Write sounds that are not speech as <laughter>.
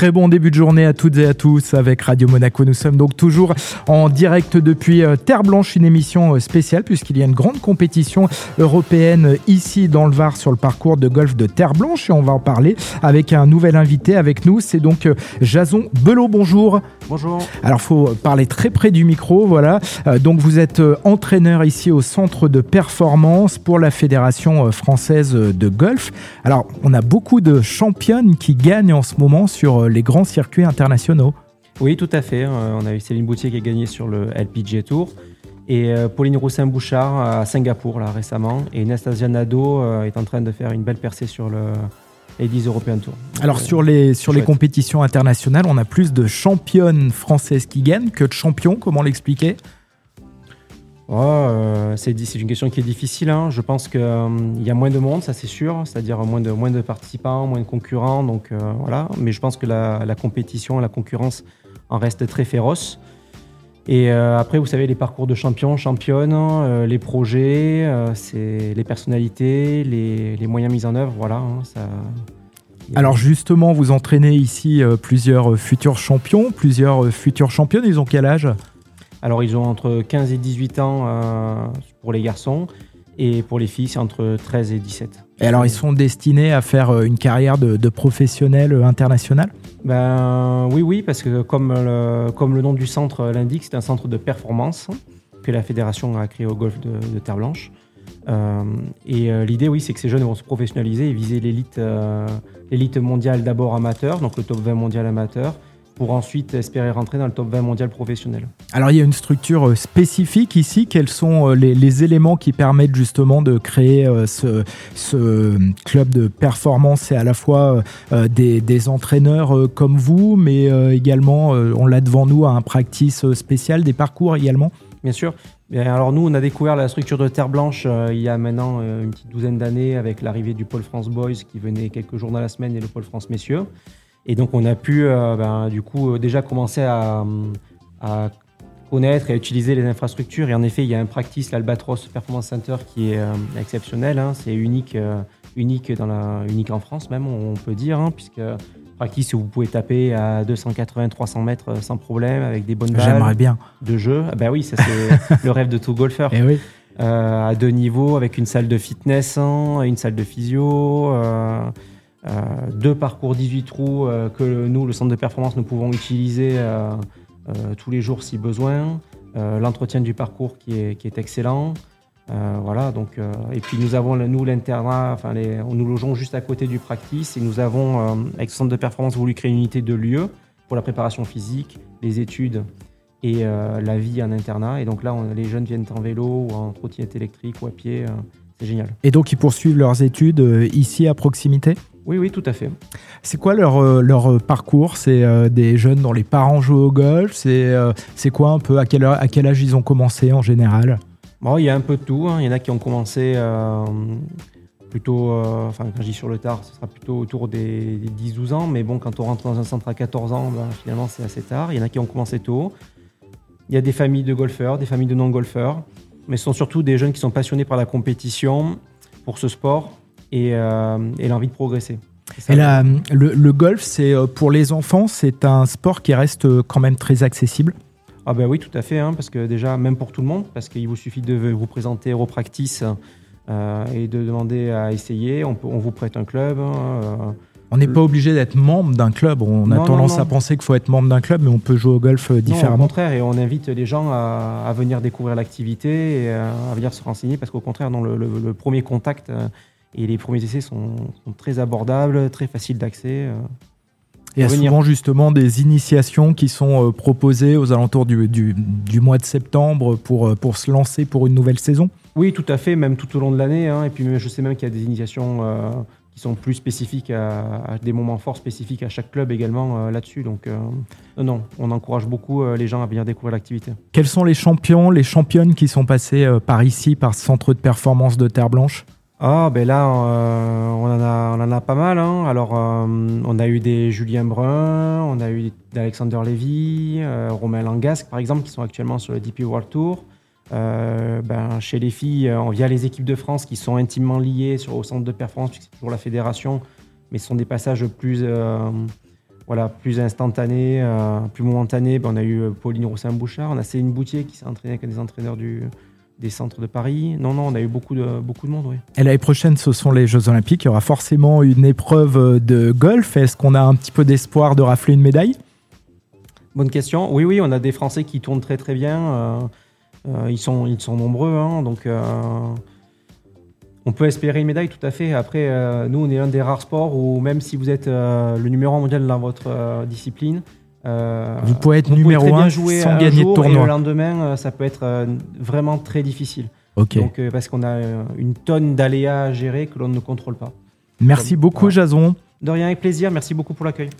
Très bon début de journée à toutes et à tous avec Radio Monaco. Nous sommes donc toujours en direct depuis euh, Terre Blanche, une émission euh, spéciale puisqu'il y a une grande compétition européenne ici dans le Var sur le parcours de golf de Terre Blanche et on va en parler avec un nouvel invité avec nous. C'est donc euh, Jason Belot. Bonjour. Bonjour. Alors, faut parler très près du micro, voilà. donc, vous êtes entraîneur ici au centre de performance pour la Fédération française de golf. Alors, on a beaucoup de championnes qui gagnent en ce moment sur euh, les grands circuits internationaux. Oui, tout à fait. Euh, on a eu Céline Boutier qui a gagné sur le LPGA Tour et euh, Pauline Roussin-Bouchard à Singapour là, récemment. Et Nastasia Nado est en train de faire une belle percée sur le Ladies European Tour. Alors sur les, sur les compétitions internationales, on a plus de championnes françaises qui gagnent que de champions, comment l'expliquer? Oh, c'est une question qui est difficile. Hein. Je pense qu'il euh, y a moins de monde, ça c'est sûr, c'est-à-dire moins de, moins de participants, moins de concurrents. Donc, euh, voilà. Mais je pense que la, la, compétition, la concurrence en reste très féroce. Et après, vous savez, les parcours de champions, championnes, les projets, c'est les personnalités, les, moyens mis en œuvre. Voilà, hein, alors justement, vous entraînez ici plusieurs futurs champions, plusieurs futurs championnes. Ils ont quel âge? Alors, ils ont entre 15 et 18 ans euh, pour les garçons. Et pour les filles, c'est entre 13 et 17. Et alors, ils sont destinés à faire euh, une carrière de, de professionnel euh, international? Ben, Oui, oui, parce que comme le, comme le nom du centre l'indique, c'est un centre de performance que la fédération a créé au golfe de, Terre Blanche. et l'idée, oui, c'est que ces jeunes vont se professionnaliser et viser l'élite, l'élite mondiale d'abord amateur, donc le top 20 mondial amateur, pour ensuite espérer rentrer dans le top 20 mondial professionnel. Alors il y a une structure euh, spécifique ici. Quels sont euh, les, éléments qui permettent justement de créer euh, ce, club de performance? Et à la fois des, entraîneurs comme vous, mais également, on l'a devant nous, un practice spécial, des parcours également? Bien sûr. alors nous, on a découvert la structure de Terre Blanche il y a maintenant une petite douzaine d'années avec l'arrivée du Pôle France Boys qui venait quelques jours dans la semaine et le Pôle France Messieurs. Et donc, on a pu, euh, ben, du coup, euh, déjà commencer à, connaître et à utiliser les infrastructures. Et en effet, il y a un practice, l'Albatros Performance Center, qui est euh, exceptionnel. Hein. C'est unique, unique, dans la, unique en France, même, on peut dire, hein, puisque practice où vous pouvez taper à 280-300 mètres sans problème, avec des bonnes balles bien. de jeu. Ah ben oui, ça c'est <laughs> le rêve de tout golfeur. Et eh oui. à deux niveaux, avec une salle de fitness, hein, une salle de physio. Euh, deux parcours 18 trous euh, que nous, le centre de performance, nous pouvons utiliser euh, tous les jours si besoin. L'entretien du parcours qui est, excellent. voilà, donc, et puis nous avons, nous, l'internat, enfin, nous logeons juste à côté du practice et nous avons, avec ce centre de performance, voulu créer une unité de lieu pour la préparation physique, les études et la vie en internat. Et donc là, les jeunes viennent en vélo ou en trottinette électrique ou à pied. c'est génial. Et donc, ils poursuivent leurs études ici à proximité? Oui, oui, tout à fait. C'est quoi leur, euh, leur euh, parcours? C'est euh, des jeunes dont les parents jouent au golf? C'est c'est quoi un peu à quel, à quel âge ils ont commencé en général? Bon, Il y a un peu de tout. Hein. Il y en a qui ont commencé plutôt, enfin quand je dis sur le tard, ce sera plutôt autour des, 10-12 ans. Mais bon, quand on rentre dans un centre à 14 ans, ben, finalement c'est assez tard. Il y en a qui ont commencé tôt. Il y a des familles de golfeurs, des familles de non-golfeurs. Mais ce sont surtout des jeunes qui sont passionnés par la compétition, pour ce sport euh, et, l'envie de progresser. et le, golf, c'est euh, pour les enfants, c'est un sport qui reste euh, quand même très accessible. Ah ben oui, tout à fait, hein, parce que déjà, même pour tout le monde, parce qu'il vous suffit de vous présenter au practice et de demander à essayer. On, on vous prête un club. Hein, on n'est pas obligé d'être membre d'un club. On a tendance à penser qu'il faut être membre d'un club, mais on peut jouer au golf différemment. au contraire, et on invite les gens à, venir découvrir l'activité et à, venir se renseigner, parce qu'au contraire, dans le, premier contact et les premiers essais sont, très abordables, très faciles d'accès. Euh. Il y a souvent justement des initiations qui sont euh, proposées aux alentours du, du, mois de septembre pour, euh, pour se lancer pour une nouvelle saison? Oui, tout à fait, même tout au long de l'année. Hein. Et puis je sais même qu'il y a des initiations qui sont plus spécifiques à, des moments forts spécifiques à chaque club également là-dessus. Donc non, on encourage beaucoup les gens à venir découvrir l'activité. Quels sont les champions, les championnes qui sont passés par ici, par ce centre de performance de Terre Blanche ah, ben là, euh, on, en a, on en a pas mal. Hein. Alors, euh, on a eu des Julien Brun, on a eu d'Alexander Lévy, euh, Romain Langasque, par exemple, qui sont actuellement sur le DP World Tour. ben, chez les filles, on via les équipes de France qui sont intimement liées au centre de performance, puisque c'est toujours la fédération, mais ce sont des passages plus voilà, plus instantané, plus momentané, ben, on a eu Pauline Roussin-Bouchard, on a Céline Boutier qui s'est entraînée avec des entraîneurs du, des centres de Paris. Non, non, on a eu beaucoup de, beaucoup de monde, oui. Et l'année prochaine, ce sont les Jeux Olympiques. Il y aura forcément une épreuve de golf. Est-ce qu'on a un petit peu d'espoir de rafler une médaille? Bonne question. Oui, oui, on a des Français qui tournent très, très bien. Euh, euh, ils, sont, ils sont nombreux, hein, donc euh, on peut espérer une médaille tout à fait. Après, nous, on est un des rares sports où même si vous êtes le numéro 1 mondial dans votre discipline, euh, vous pouvez être numéro 1 sans gagner de tournoi. Et le lendemain, euh, ça peut être euh, vraiment très difficile. Donc, parce qu'on a une tonne d'aléas à gérer que l'on ne contrôle pas. Merci beaucoup, Jason. De rien, avec plaisir. Merci beaucoup pour l'accueil.